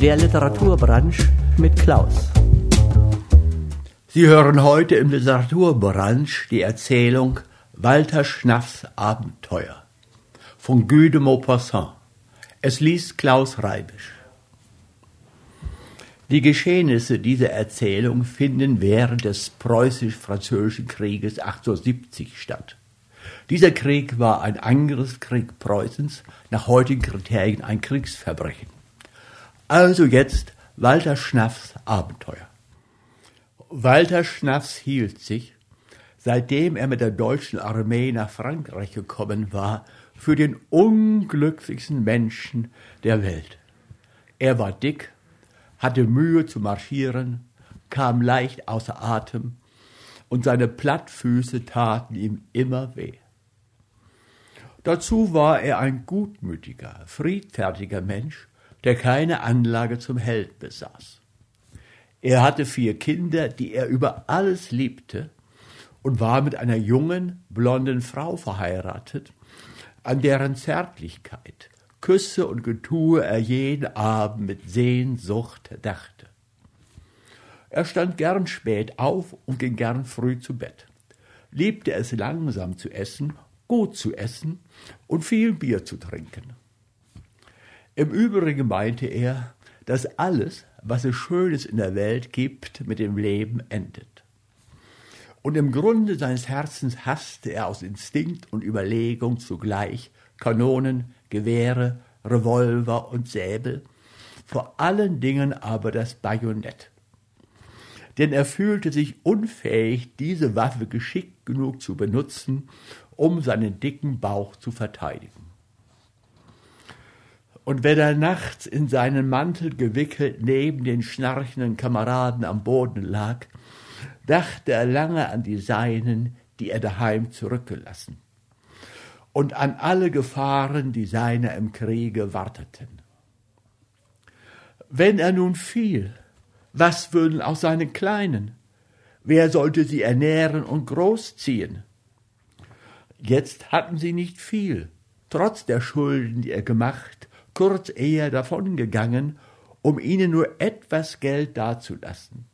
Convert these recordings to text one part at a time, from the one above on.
Der Literaturbranche mit Klaus. Sie hören heute im Literaturbranche die Erzählung Walter Schnaffs Abenteuer von Guy de Maupassant. Es liest Klaus Reibisch. Die Geschehnisse dieser Erzählung finden während des preußisch-französischen Krieges 1870 statt. Dieser Krieg war ein Angriffskrieg Preußens, nach heutigen Kriterien ein Kriegsverbrechen. Also jetzt Walter Schnaffs Abenteuer. Walter Schnaffs hielt sich, seitdem er mit der deutschen Armee nach Frankreich gekommen war, für den unglücklichsten Menschen der Welt. Er war dick, hatte Mühe zu marschieren, kam leicht außer Atem, und seine Plattfüße taten ihm immer weh. Dazu war er ein gutmütiger, friedfertiger Mensch, der keine Anlage zum Held besaß. Er hatte vier Kinder, die er über alles liebte, und war mit einer jungen, blonden Frau verheiratet, an deren Zärtlichkeit, Küsse und Getue er jeden Abend mit Sehnsucht dachte. Er stand gern spät auf und ging gern früh zu Bett, liebte es langsam zu essen, gut zu essen und viel Bier zu trinken. Im Übrigen meinte er, dass alles, was es Schönes in der Welt gibt, mit dem Leben endet. Und im Grunde seines Herzens hasste er aus Instinkt und Überlegung zugleich Kanonen, Gewehre, Revolver und Säbel, vor allen Dingen aber das Bajonett denn er fühlte sich unfähig, diese Waffe geschickt genug zu benutzen, um seinen dicken Bauch zu verteidigen. Und wenn er nachts in seinen Mantel gewickelt neben den schnarchenden Kameraden am Boden lag, dachte er lange an die Seinen, die er daheim zurückgelassen, und an alle Gefahren, die seiner im Kriege warteten. Wenn er nun fiel, was würden aus seinen Kleinen? Wer sollte sie ernähren und großziehen? Jetzt hatten sie nicht viel, trotz der Schulden, die er gemacht, kurz eher davongegangen, um ihnen nur etwas Geld dazulassen.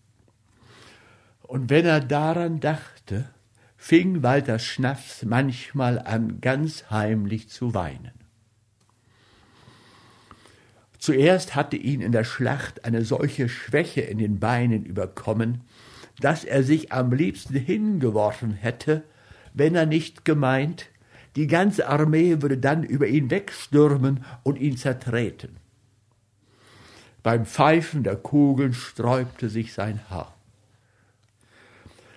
Und wenn er daran dachte, fing Walter Schnaffs manchmal an, ganz heimlich zu weinen. Zuerst hatte ihn in der Schlacht eine solche Schwäche in den Beinen überkommen, dass er sich am liebsten hingeworfen hätte, wenn er nicht gemeint, die ganze Armee würde dann über ihn wegstürmen und ihn zertreten. Beim Pfeifen der Kugeln sträubte sich sein Haar.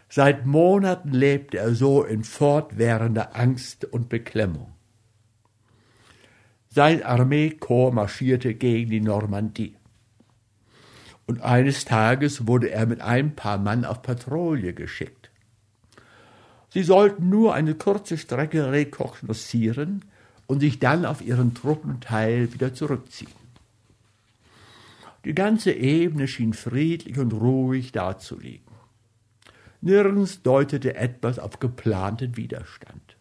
Seit Monaten lebte er so in fortwährender Angst und Beklemmung. Sein Armeekorps marschierte gegen die Normandie. Und eines Tages wurde er mit ein paar Mann auf Patrouille geschickt. Sie sollten nur eine kurze Strecke rekognoszieren und sich dann auf ihren Truppenteil wieder zurückziehen. Die ganze Ebene schien friedlich und ruhig dazulegen. Nirgends deutete etwas auf geplanten Widerstand.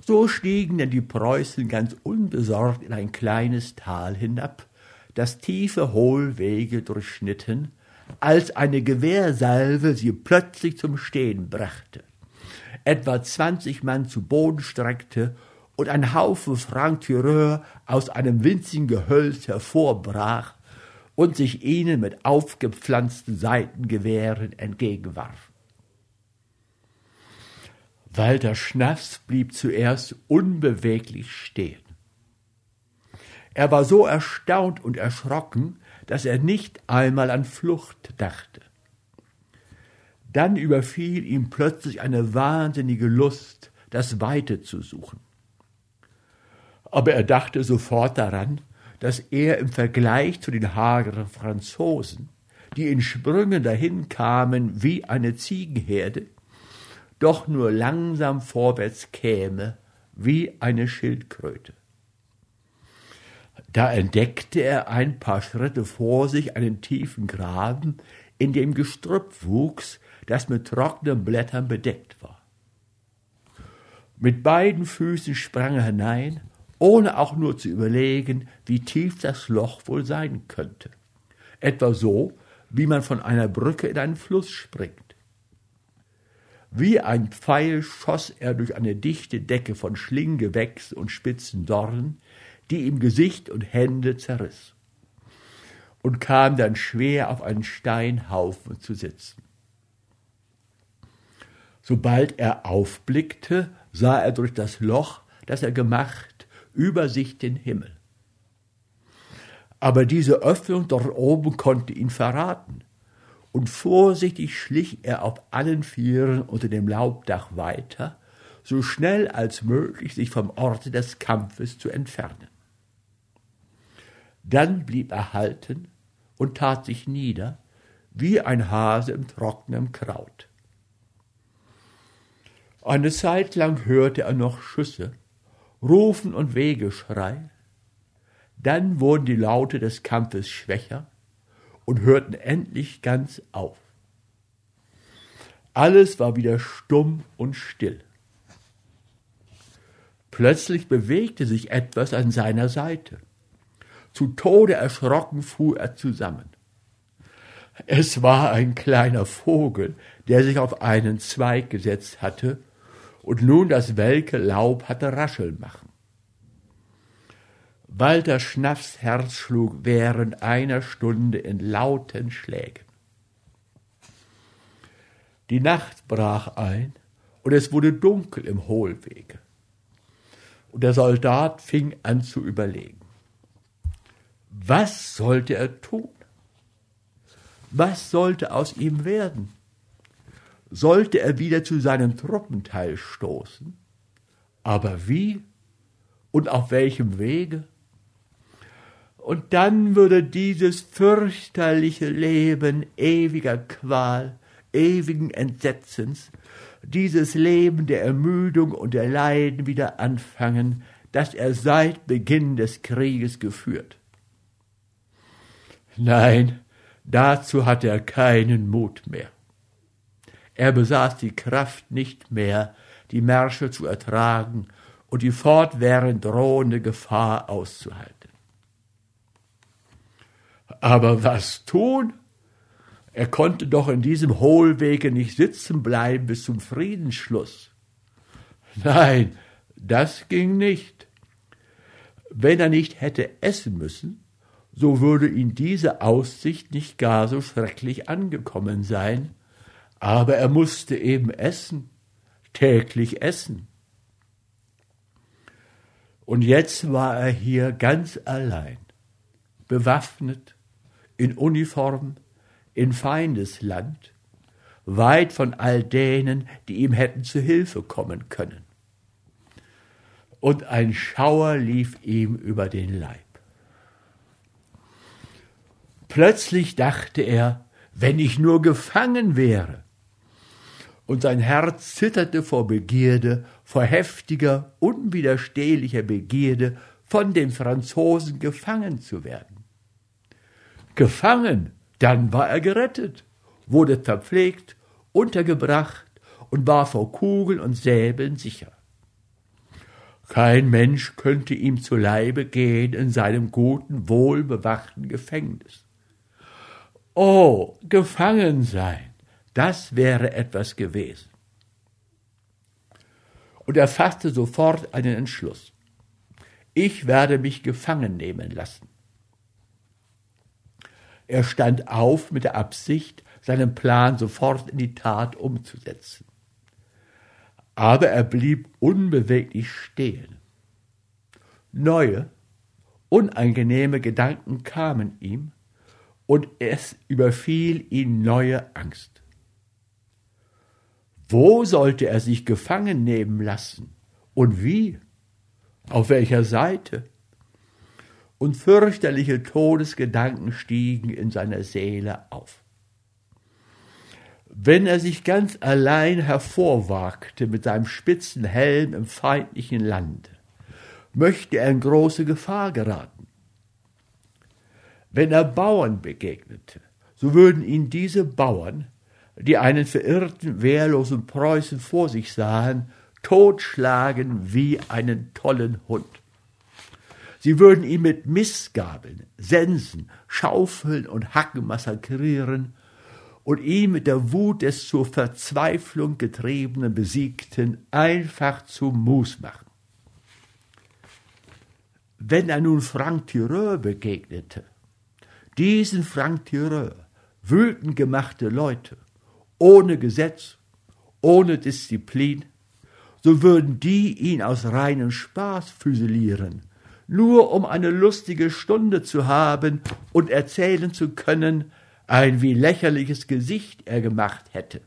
So stiegen denn die Preußen ganz unbesorgt in ein kleines Tal hinab, das tiefe Hohlwege durchschnitten, als eine Gewehrsalve sie plötzlich zum Stehen brachte, etwa zwanzig Mann zu Boden streckte und ein Haufen Franc-Tireur aus einem winzigen Gehölz hervorbrach und sich ihnen mit aufgepflanzten Seitengewehren entgegenwarf. Walter Schnaffs blieb zuerst unbeweglich stehen. Er war so erstaunt und erschrocken, dass er nicht einmal an Flucht dachte. Dann überfiel ihm plötzlich eine wahnsinnige Lust, das Weite zu suchen. Aber er dachte sofort daran, dass er im Vergleich zu den hageren Franzosen, die in Sprüngen dahin kamen wie eine Ziegenherde, doch nur langsam vorwärts käme, wie eine Schildkröte. Da entdeckte er ein paar Schritte vor sich einen tiefen Graben, in dem Gestrüpp wuchs, das mit trockenen Blättern bedeckt war. Mit beiden Füßen sprang er hinein ohne auch nur zu überlegen, wie tief das Loch wohl sein könnte. Etwa so, wie man von einer Brücke in einen Fluss springt. Wie ein Pfeil schoss er durch eine dichte Decke von Schlinggewächs und spitzen Dornen, die ihm Gesicht und Hände zerriss, und kam dann schwer auf einen Steinhaufen zu sitzen. Sobald er aufblickte, sah er durch das Loch, das er gemacht, über sich den Himmel. Aber diese Öffnung dort oben konnte ihn verraten, und vorsichtig schlich er auf allen Vieren unter dem Laubdach weiter, so schnell als möglich sich vom Orte des Kampfes zu entfernen. Dann blieb er halten und tat sich nieder, wie ein Hase im trockenen Kraut. Eine Zeit lang hörte er noch Schüsse, Rufen und Wegeschrei. Dann wurden die Laute des Kampfes schwächer und hörten endlich ganz auf. Alles war wieder stumm und still. Plötzlich bewegte sich etwas an seiner Seite. Zu Tode erschrocken fuhr er zusammen. Es war ein kleiner Vogel, der sich auf einen Zweig gesetzt hatte und nun das welke Laub hatte rascheln machen. Walter Schnaffs Herz schlug während einer Stunde in lauten Schlägen. Die Nacht brach ein und es wurde dunkel im Hohlwege. Und der Soldat fing an zu überlegen. Was sollte er tun? Was sollte aus ihm werden? sollte er wieder zu seinem Truppenteil stoßen. Aber wie und auf welchem Wege? Und dann würde dieses fürchterliche Leben ewiger Qual, ewigen Entsetzens, dieses Leben der Ermüdung und der Leiden wieder anfangen, das er seit Beginn des Krieges geführt. Nein, dazu hat er keinen Mut mehr. Er besaß die Kraft nicht mehr, die Märsche zu ertragen und die fortwährend drohende Gefahr auszuhalten. Aber was tun? Er konnte doch in diesem Hohlwege nicht sitzen bleiben bis zum Friedensschluss. Nein, das ging nicht. Wenn er nicht hätte essen müssen, so würde ihn diese Aussicht nicht gar so schrecklich angekommen sein, aber er musste eben essen, täglich essen. Und jetzt war er hier ganz allein, bewaffnet, in Uniform, in Feindesland, weit von all denen, die ihm hätten zu Hilfe kommen können. Und ein Schauer lief ihm über den Leib. Plötzlich dachte er, wenn ich nur gefangen wäre, und sein Herz zitterte vor Begierde, vor heftiger, unwiderstehlicher Begierde, von den Franzosen gefangen zu werden. Gefangen, dann war er gerettet, wurde verpflegt, untergebracht und war vor Kugeln und Säbeln sicher. Kein Mensch könnte ihm zu Leibe gehen in seinem guten, wohlbewachten Gefängnis. Oh, gefangen sein! Das wäre etwas gewesen. Und er fasste sofort einen Entschluss. Ich werde mich gefangen nehmen lassen. Er stand auf mit der Absicht, seinen Plan sofort in die Tat umzusetzen. Aber er blieb unbeweglich stehen. Neue, unangenehme Gedanken kamen ihm, und es überfiel ihn neue Angst. Wo sollte er sich gefangen nehmen lassen? Und wie? Auf welcher Seite? Und fürchterliche Todesgedanken stiegen in seiner Seele auf. Wenn er sich ganz allein hervorwagte mit seinem spitzen Helm im feindlichen Lande, möchte er in große Gefahr geraten. Wenn er Bauern begegnete, so würden ihn diese Bauern die einen verirrten, wehrlosen Preußen vor sich sahen, totschlagen wie einen tollen Hund. Sie würden ihn mit Missgabeln, Sensen, Schaufeln und Hacken massakrieren und ihn mit der Wut des zur Verzweiflung getriebenen Besiegten einfach zu Mus machen. Wenn er nun Frank Tireur begegnete, diesen Frank Tireur, wütend gemachte Leute, ohne Gesetz, ohne Disziplin, so würden die ihn aus reinem Spaß füsilieren, nur um eine lustige Stunde zu haben und erzählen zu können, ein wie lächerliches Gesicht er gemacht hätte.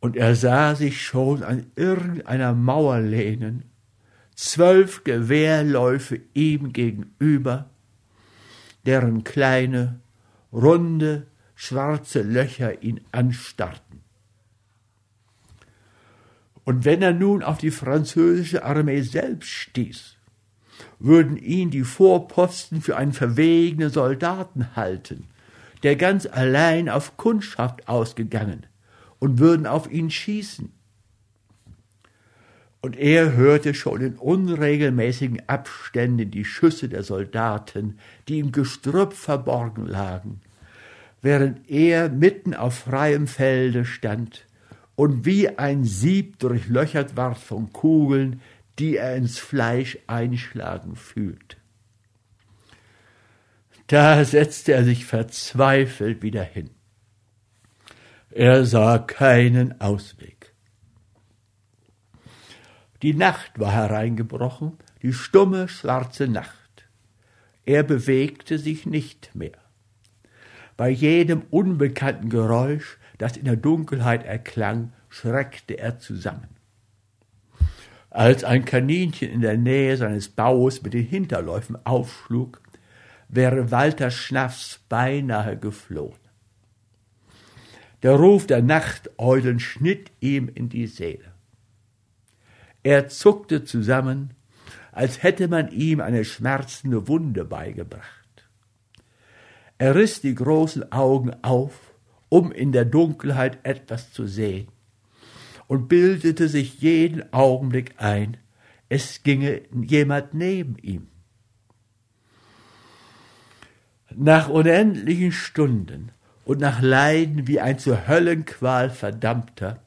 Und er sah sich schon an irgendeiner Mauer lehnen, zwölf Gewehrläufe ihm gegenüber, deren kleine, runde, schwarze Löcher ihn anstarrten. Und wenn er nun auf die französische Armee selbst stieß, würden ihn die Vorposten für einen verwegenen Soldaten halten, der ganz allein auf Kundschaft ausgegangen, und würden auf ihn schießen. Und er hörte schon in unregelmäßigen Abständen die Schüsse der Soldaten, die im Gestrüpp verborgen lagen, während er mitten auf freiem Felde stand und wie ein Sieb durchlöchert ward von Kugeln, die er ins Fleisch einschlagen fühlt. Da setzte er sich verzweifelt wieder hin. Er sah keinen Ausweg. Die Nacht war hereingebrochen, die stumme, schwarze Nacht. Er bewegte sich nicht mehr. Bei jedem unbekannten Geräusch, das in der Dunkelheit erklang, schreckte er zusammen. Als ein Kaninchen in der Nähe seines Baues mit den Hinterläufen aufschlug, wäre Walter Schnaffs beinahe geflohen. Der Ruf der Nachteulen schnitt ihm in die Seele. Er zuckte zusammen, als hätte man ihm eine schmerzende Wunde beigebracht. Er riss die großen Augen auf, um in der Dunkelheit etwas zu sehen, und bildete sich jeden Augenblick ein, es ginge jemand neben ihm. Nach unendlichen Stunden und nach Leiden wie ein zur Höllenqual verdammter,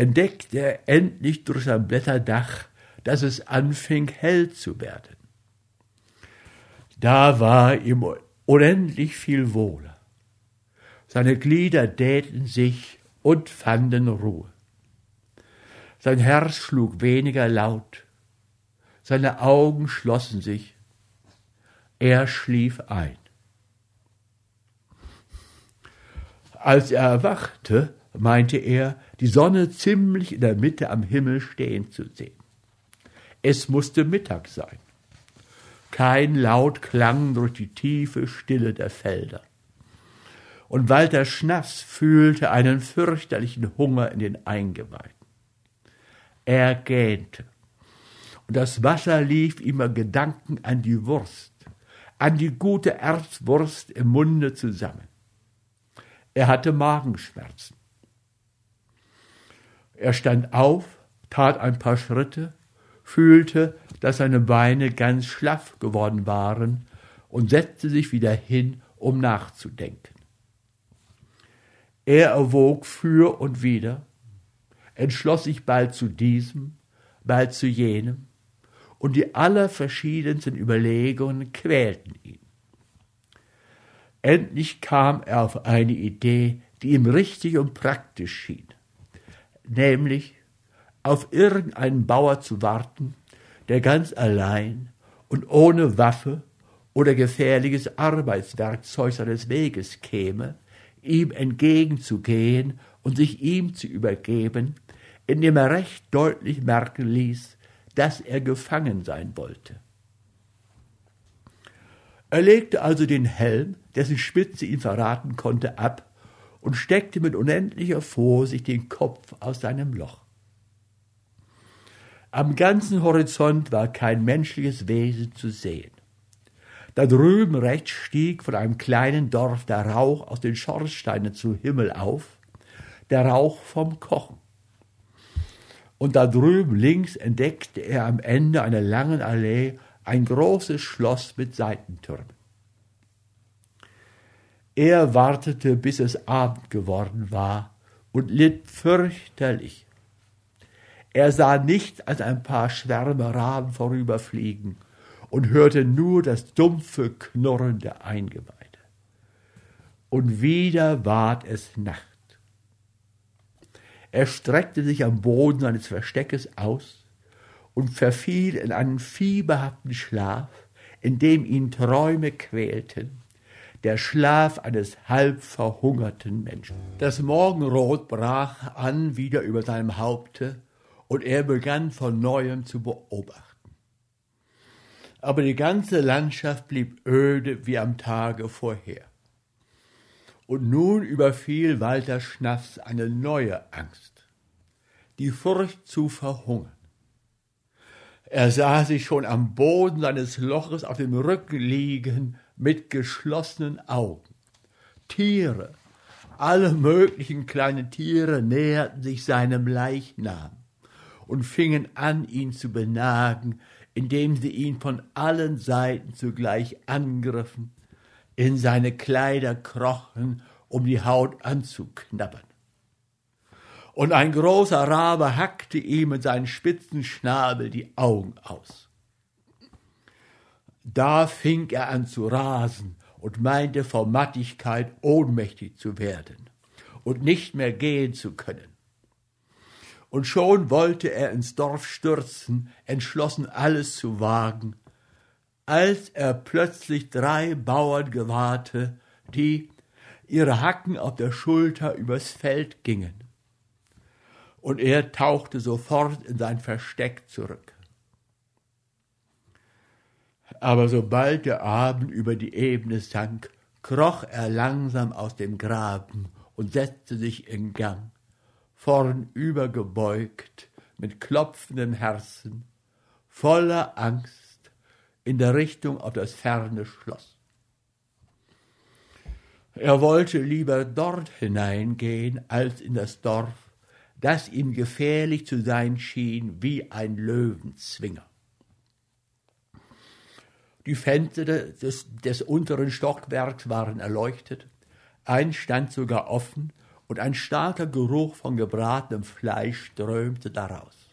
entdeckte er endlich durch sein Blätterdach, dass es anfing hell zu werden. Da war ihm unendlich viel wohler. Seine Glieder dehnten sich und fanden Ruhe. Sein Herz schlug weniger laut, seine Augen schlossen sich, er schlief ein. Als er erwachte, meinte er, die Sonne ziemlich in der Mitte am Himmel stehen zu sehen. Es musste Mittag sein. Kein Laut klang durch die tiefe Stille der Felder. Und Walter Schnaffs fühlte einen fürchterlichen Hunger in den Eingeweiden. Er gähnte. Und das Wasser lief ihm Gedanken an die Wurst, an die gute Erzwurst im Munde zusammen. Er hatte Magenschmerzen. Er stand auf, tat ein paar Schritte, fühlte, dass seine Beine ganz schlaff geworden waren und setzte sich wieder hin, um nachzudenken. Er erwog für und wieder, entschloss sich bald zu diesem, bald zu jenem, und die allerverschiedensten Überlegungen quälten ihn. Endlich kam er auf eine Idee, die ihm richtig und praktisch schien, nämlich auf irgendeinen Bauer zu warten, der ganz allein und ohne Waffe oder gefährliches Arbeitswerkzeug seines Weges käme, ihm entgegenzugehen und sich ihm zu übergeben, indem er recht deutlich merken ließ, dass er gefangen sein wollte. Er legte also den Helm, dessen Spitze ihn verraten konnte, ab und steckte mit unendlicher Vorsicht den Kopf aus seinem Loch. Am ganzen Horizont war kein menschliches Wesen zu sehen. Da drüben rechts stieg von einem kleinen Dorf der Rauch aus den Schornsteinen zu Himmel auf, der Rauch vom Kochen. und da drüben links entdeckte er am Ende einer langen Allee ein großes Schloss mit Seitentürmen. Er wartete, bis es Abend geworden war und litt fürchterlich. Er sah nichts als ein paar Schwärme Raben vorüberfliegen und hörte nur das dumpfe Knurren der Eingeweide. Und wieder ward es Nacht. Er streckte sich am Boden seines Versteckes aus und verfiel in einen fieberhaften Schlaf, in dem ihn Träume quälten, der Schlaf eines halb verhungerten Menschen. Das Morgenrot brach an wieder über seinem Haupte, und er begann von neuem zu beobachten. Aber die ganze Landschaft blieb öde wie am Tage vorher. Und nun überfiel Walter Schnaffs eine neue Angst, die Furcht zu verhungern. Er sah sich schon am Boden seines Loches auf dem Rücken liegen mit geschlossenen Augen. Tiere, alle möglichen kleinen Tiere näherten sich seinem Leichnam und fingen an, ihn zu benagen, indem sie ihn von allen Seiten zugleich angriffen in seine Kleider krochen, um die Haut anzuknabbern. Und ein großer Rabe hackte ihm mit seinem spitzen Schnabel die Augen aus. Da fing er an zu rasen und meinte vor Mattigkeit ohnmächtig zu werden und nicht mehr gehen zu können. Und schon wollte er ins Dorf stürzen, entschlossen alles zu wagen, als er plötzlich drei Bauern gewahrte, die ihre Hacken auf der Schulter übers Feld gingen. Und er tauchte sofort in sein Versteck zurück. Aber sobald der Abend über die Ebene sank, kroch er langsam aus dem Graben und setzte sich in Gang, vornüber gebeugt, mit klopfendem Herzen, voller Angst, in der Richtung auf das ferne Schloss. Er wollte lieber dort hineingehen als in das Dorf, das ihm gefährlich zu sein schien wie ein Löwenzwinger. Die Fenster des, des unteren Stockwerks waren erleuchtet, ein stand sogar offen, und ein starker Geruch von gebratenem Fleisch strömte daraus.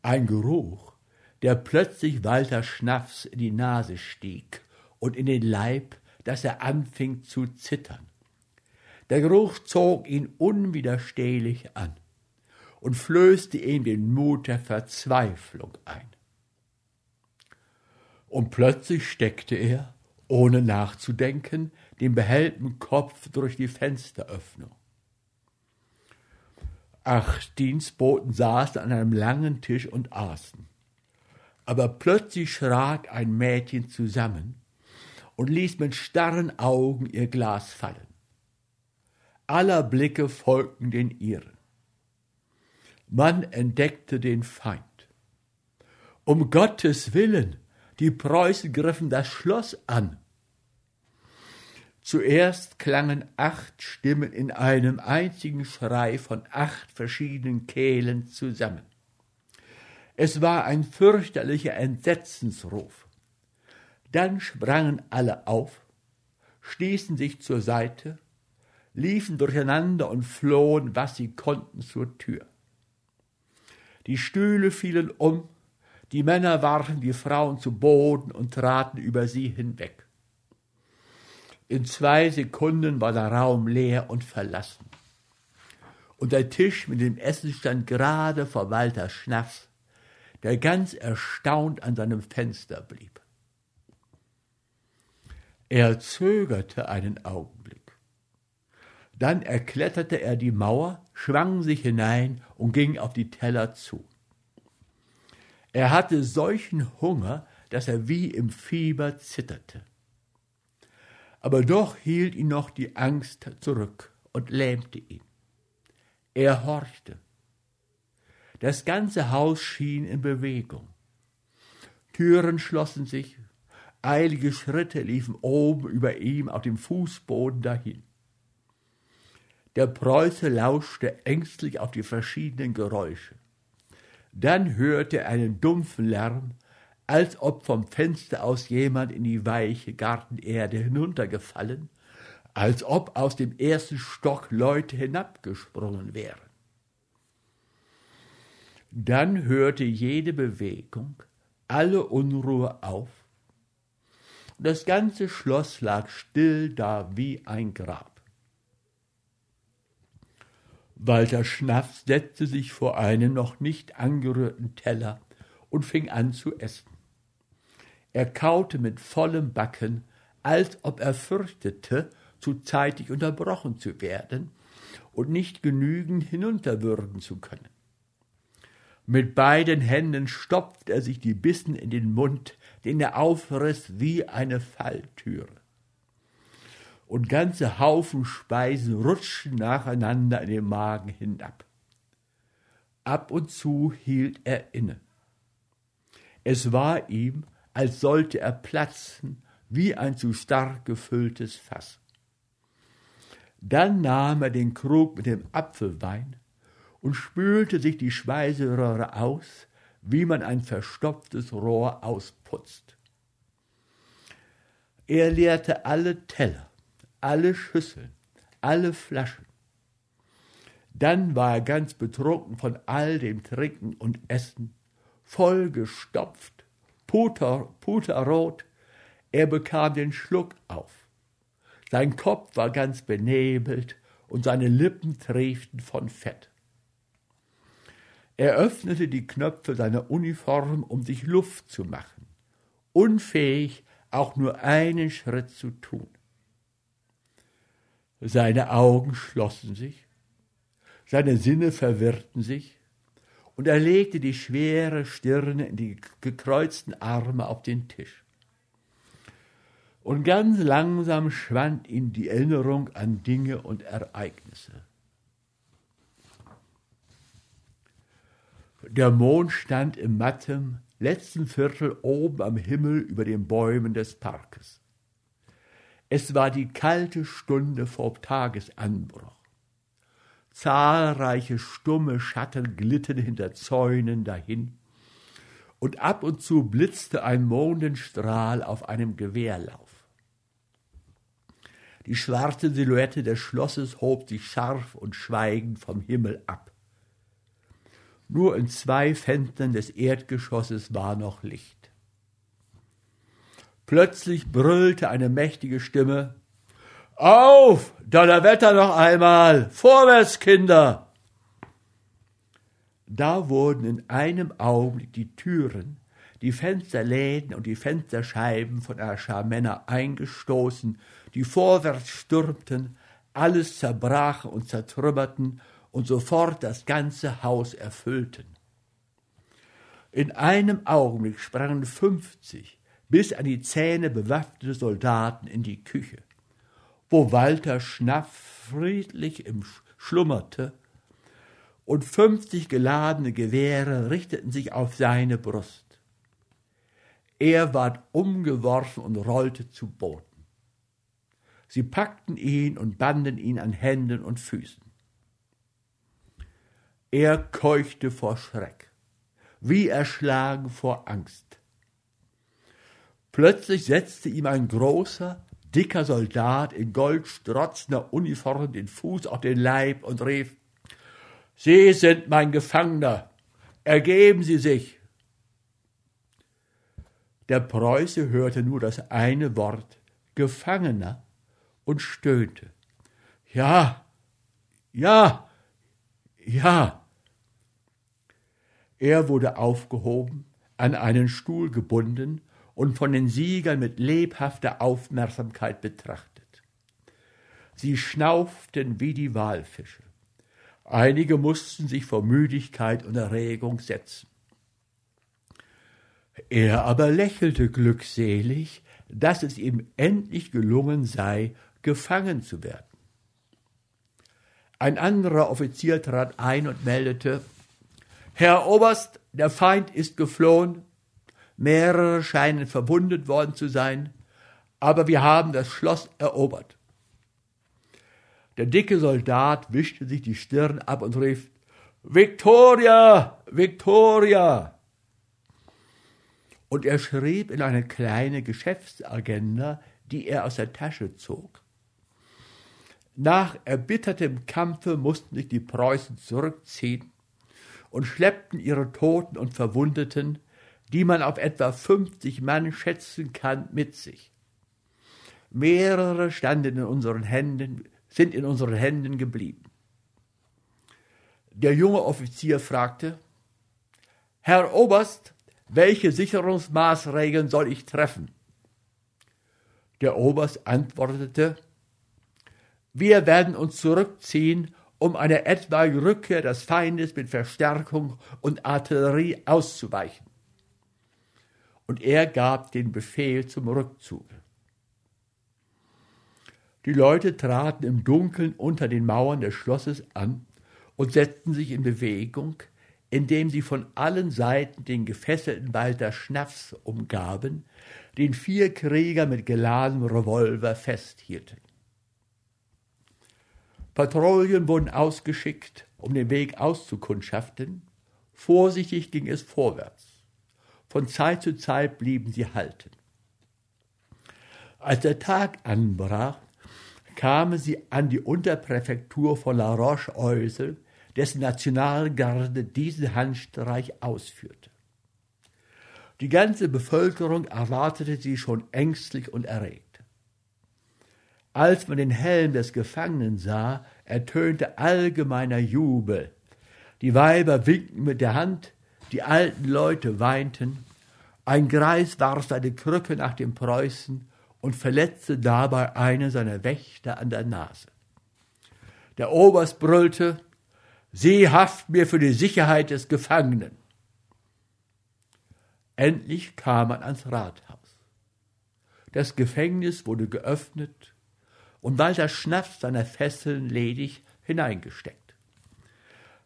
Ein Geruch, der plötzlich Walter Schnaffs in die Nase stieg und in den Leib, dass er anfing zu zittern. Der Geruch zog ihn unwiderstehlich an und flößte ihm den Mut der Verzweiflung ein. Und plötzlich steckte er, ohne nachzudenken, den behellten Kopf durch die Fensteröffnung. Acht Dienstboten saßen an einem langen Tisch und aßen aber plötzlich schrak ein Mädchen zusammen und ließ mit starren Augen ihr Glas fallen. Aller Blicke folgten den ihren. Man entdeckte den Feind. Um Gottes Willen, die Preußen griffen das Schloss an. Zuerst klangen acht Stimmen in einem einzigen Schrei von acht verschiedenen Kehlen zusammen. Es war ein fürchterlicher Entsetzensruf. Dann sprangen alle auf, stießen sich zur Seite, liefen durcheinander und flohen, was sie konnten, zur Tür. Die Stühle fielen um, die Männer warfen die Frauen zu Boden und traten über sie hinweg. In zwei Sekunden war der Raum leer und verlassen. Und der Tisch mit dem Essen stand gerade vor Walter Schnaffs, der ganz erstaunt an seinem Fenster blieb. Er zögerte einen Augenblick. Dann erkletterte er die Mauer, schwang sich hinein und ging auf die Teller zu. Er hatte solchen Hunger, dass er wie im Fieber zitterte. Aber doch hielt ihn noch die Angst zurück und lähmte ihn. Er horchte. Das ganze Haus schien in Bewegung. Türen schlossen sich, eilige Schritte liefen oben über ihm auf dem Fußboden dahin. Der Preuße lauschte ängstlich auf die verschiedenen Geräusche. Dann hörte er einen dumpfen Lärm, als ob vom Fenster aus jemand in die weiche Gartenerde hinuntergefallen, als ob aus dem ersten Stock Leute hinabgesprungen wären. Dann hörte jede Bewegung, alle Unruhe auf, das ganze Schloss lag still da wie ein Grab. Walter Schnaff setzte sich vor einen noch nicht angerührten Teller und fing an zu essen. Er kaute mit vollem Backen, als ob er fürchtete, zu zeitig unterbrochen zu werden und nicht genügend hinunterwürgen zu können. Mit beiden Händen stopft er sich die Bissen in den Mund, den er aufriss wie eine Falltüre. Und ganze Haufen Speisen rutschen nacheinander in den Magen hinab. Ab und zu hielt er inne. Es war ihm, als sollte er platzen wie ein zu stark gefülltes Fass. Dann nahm er den Krug mit dem Apfelwein und spülte sich die Speiseröhre aus, wie man ein verstopftes Rohr ausputzt. Er leerte alle Teller, alle Schüsseln, alle Flaschen. Dann war er ganz betrunken von all dem Trinken und Essen, vollgestopft, puter, puterrot. Er bekam den Schluck auf. Sein Kopf war ganz benebelt und seine Lippen trieften von Fett. Er öffnete die Knöpfe seiner Uniform, um sich Luft zu machen, unfähig, auch nur einen Schritt zu tun. Seine Augen schlossen sich, seine Sinne verwirrten sich, und er legte die schwere Stirne in die gekreuzten Arme auf den Tisch. Und ganz langsam schwand ihm die Erinnerung an Dinge und Ereignisse. Der Mond stand im matten letzten Viertel oben am Himmel über den Bäumen des Parkes. Es war die kalte Stunde vor Tagesanbruch. Zahlreiche stumme Schatten glitten hinter Zäunen dahin, und ab und zu blitzte ein Mondenstrahl auf einem Gewehrlauf. Die schwarze Silhouette des Schlosses hob sich scharf und schweigend vom Himmel ab. Nur in zwei Fenstern des Erdgeschosses war noch Licht. Plötzlich brüllte eine mächtige Stimme Auf, Donnerwetter noch einmal. Vorwärts, Kinder. Da wurden in einem Augenblick die Türen, die Fensterläden und die Fensterscheiben von einer Schar Männer eingestoßen, die vorwärts stürmten, alles zerbrachen und zertrümmerten und sofort das ganze Haus erfüllten. In einem Augenblick sprangen fünfzig bis an die Zähne bewaffnete Soldaten in die Küche, wo Walter Schnaff friedlich im schlummerte, und fünfzig geladene Gewehre richteten sich auf seine Brust. Er ward umgeworfen und rollte zu Boden. Sie packten ihn und banden ihn an Händen und Füßen. Er keuchte vor Schreck, wie erschlagen vor Angst. Plötzlich setzte ihm ein großer, dicker Soldat in goldstrotzender Uniform den Fuß auf den Leib und rief Sie sind mein Gefangener, ergeben Sie sich. Der Preuße hörte nur das eine Wort Gefangener und stöhnte. Ja, ja, ja. Er wurde aufgehoben, an einen Stuhl gebunden und von den Siegern mit lebhafter Aufmerksamkeit betrachtet. Sie schnauften wie die Walfische. Einige mussten sich vor Müdigkeit und Erregung setzen. Er aber lächelte glückselig, dass es ihm endlich gelungen sei, gefangen zu werden. Ein anderer Offizier trat ein und meldete Herr Oberst, der Feind ist geflohen, mehrere scheinen verwundet worden zu sein, aber wir haben das Schloss erobert. Der dicke Soldat wischte sich die Stirn ab und rief Victoria, Victoria! Und er schrieb in eine kleine Geschäftsagenda, die er aus der Tasche zog. Nach erbittertem Kampfe mussten sich die Preußen zurückziehen und schleppten ihre Toten und Verwundeten, die man auf etwa 50 Mann schätzen kann, mit sich. Mehrere standen in unseren Händen, sind in unseren Händen geblieben. Der junge Offizier fragte, Herr Oberst, welche Sicherungsmaßregeln soll ich treffen? Der Oberst antwortete, wir werden uns zurückziehen, um einer etwaigen Rückkehr des Feindes mit Verstärkung und Artillerie auszuweichen. Und er gab den Befehl zum Rückzug. Die Leute traten im Dunkeln unter den Mauern des Schlosses an und setzten sich in Bewegung, indem sie von allen Seiten den gefesselten Walter Schnaffs umgaben, den vier Krieger mit geladenem Revolver festhielten. Patrouillen wurden ausgeschickt, um den Weg auszukundschaften. Vorsichtig ging es vorwärts. Von Zeit zu Zeit blieben sie halten. Als der Tag anbrach, kamen sie an die Unterpräfektur von La Roche-Eusel, dessen Nationalgarde diesen Handstreich ausführte. Die ganze Bevölkerung erwartete sie schon ängstlich und erregt. Als man den Helm des Gefangenen sah, ertönte allgemeiner Jubel. Die Weiber winkten mit der Hand, die alten Leute weinten, ein Greis warf seine Krücke nach dem Preußen und verletzte dabei einen seiner Wächter an der Nase. Der Oberst brüllte, Sie haften mir für die Sicherheit des Gefangenen. Endlich kam man ans Rathaus. Das Gefängnis wurde geöffnet und Walter Schnaps seiner Fesseln ledig hineingesteckt.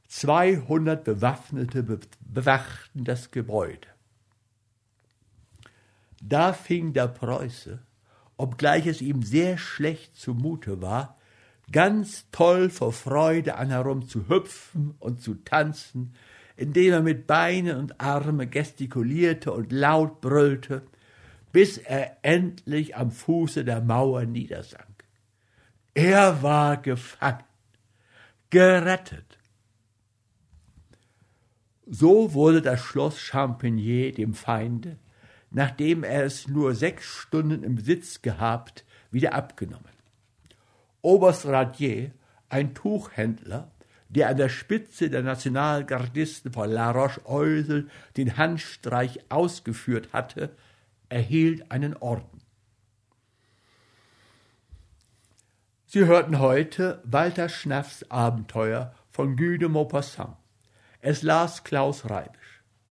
Zweihundert Bewaffnete bewachten das Gebäude. Da fing der Preuße obgleich es ihm sehr schlecht zumute war, ganz toll vor Freude an herum zu hüpfen und zu tanzen, indem er mit Beinen und Arme gestikulierte und laut brüllte, bis er endlich am Fuße der Mauer niedersank. Er war gefangen, gerettet. So wurde das Schloss Champigny dem Feinde nachdem er es nur sechs Stunden im Besitz gehabt, wieder abgenommen. Oberst Radier, ein Tuchhändler, der an der Spitze der Nationalgardisten von La Roche-Eusel den Handstreich ausgeführt hatte, erhielt einen Orden. Sie hörten heute Walter Schnaffs Abenteuer von Guy de Maupassant. Es las Klaus Reibisch.